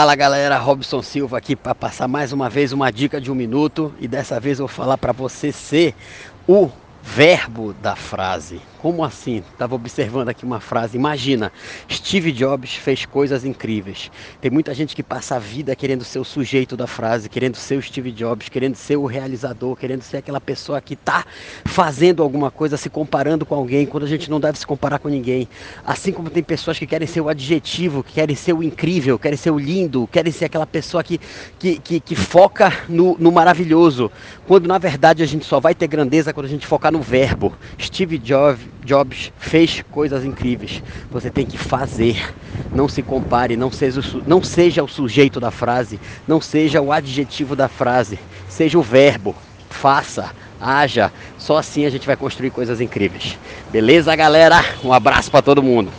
Fala galera, Robson Silva aqui para passar mais uma vez uma dica de um minuto. E dessa vez eu vou falar para você ser o verbo da frase. Como assim? Estava observando aqui uma frase. Imagina, Steve Jobs fez coisas incríveis. Tem muita gente que passa a vida querendo ser o sujeito da frase, querendo ser o Steve Jobs, querendo ser o realizador, querendo ser aquela pessoa que está fazendo alguma coisa, se comparando com alguém, quando a gente não deve se comparar com ninguém. Assim como tem pessoas que querem ser o adjetivo, que querem ser o incrível, querem ser o lindo, querem ser aquela pessoa que, que, que, que foca no, no maravilhoso, quando na verdade a gente só vai ter grandeza quando a gente focar no verbo. Steve Jobs Jobs fez coisas incríveis. Você tem que fazer. Não se compare, não seja, o, não seja o sujeito da frase, não seja o adjetivo da frase, seja o verbo. Faça, haja. Só assim a gente vai construir coisas incríveis. Beleza, galera? Um abraço para todo mundo.